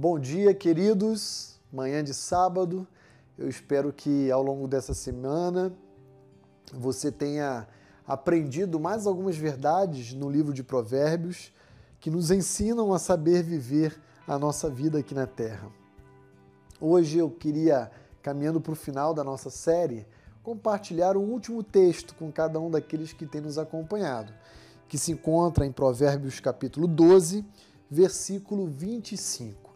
Bom dia, queridos. Manhã de sábado. Eu espero que ao longo dessa semana você tenha aprendido mais algumas verdades no livro de Provérbios que nos ensinam a saber viver a nossa vida aqui na Terra. Hoje eu queria, caminhando para o final da nossa série, compartilhar um último texto com cada um daqueles que têm nos acompanhado, que se encontra em Provérbios capítulo 12, versículo 25.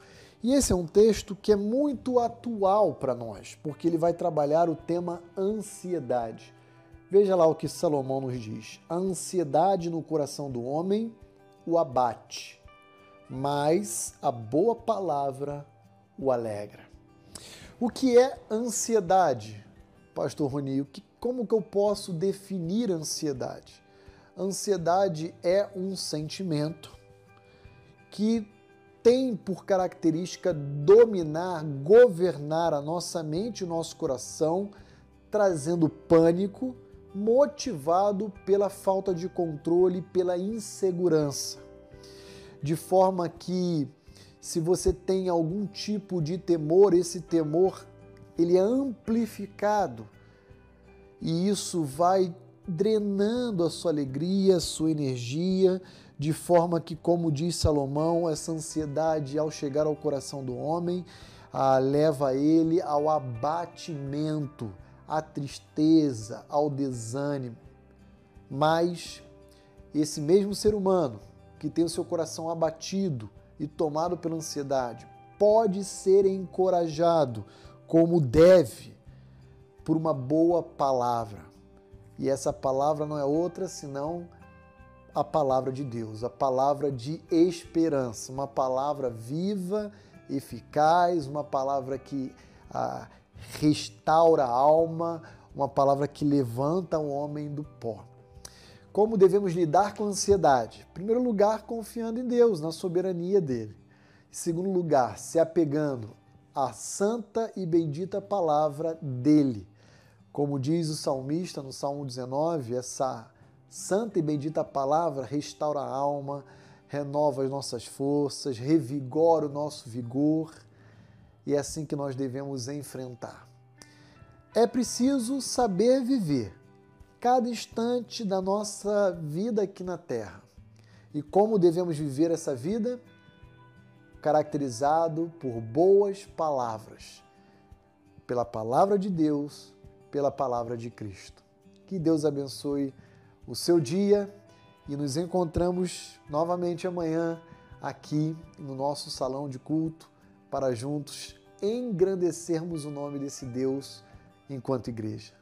E esse é um texto que é muito atual para nós, porque ele vai trabalhar o tema ansiedade. Veja lá o que Salomão nos diz: a ansiedade no coração do homem o abate, mas a boa palavra o alegra. O que é ansiedade, Pastor Rony? Como que eu posso definir ansiedade? Ansiedade é um sentimento que tem por característica dominar, governar a nossa mente e o nosso coração, trazendo pânico, motivado pela falta de controle, pela insegurança. De forma que se você tem algum tipo de temor, esse temor ele é amplificado e isso vai drenando a sua alegria, a sua energia, de forma que, como diz Salomão, essa ansiedade, ao chegar ao coração do homem, leva ele ao abatimento, à tristeza, ao desânimo. Mas esse mesmo ser humano que tem o seu coração abatido e tomado pela ansiedade pode ser encorajado como deve por uma boa palavra. E essa palavra não é outra senão a palavra de Deus, a palavra de esperança, uma palavra viva, eficaz, uma palavra que ah, restaura a alma, uma palavra que levanta o homem do pó. Como devemos lidar com a ansiedade? Em primeiro lugar, confiando em Deus, na soberania dele. Em segundo lugar, se apegando à santa e bendita palavra dele. Como diz o salmista no Salmo 19, essa Santa e bendita palavra restaura a alma, renova as nossas forças, revigora o nosso vigor e é assim que nós devemos enfrentar. É preciso saber viver cada instante da nossa vida aqui na Terra. E como devemos viver essa vida? Caracterizado por boas palavras, pela palavra de Deus, pela palavra de Cristo. Que Deus abençoe o seu dia e nos encontramos novamente amanhã aqui no nosso salão de culto para juntos engrandecermos o nome desse Deus enquanto igreja.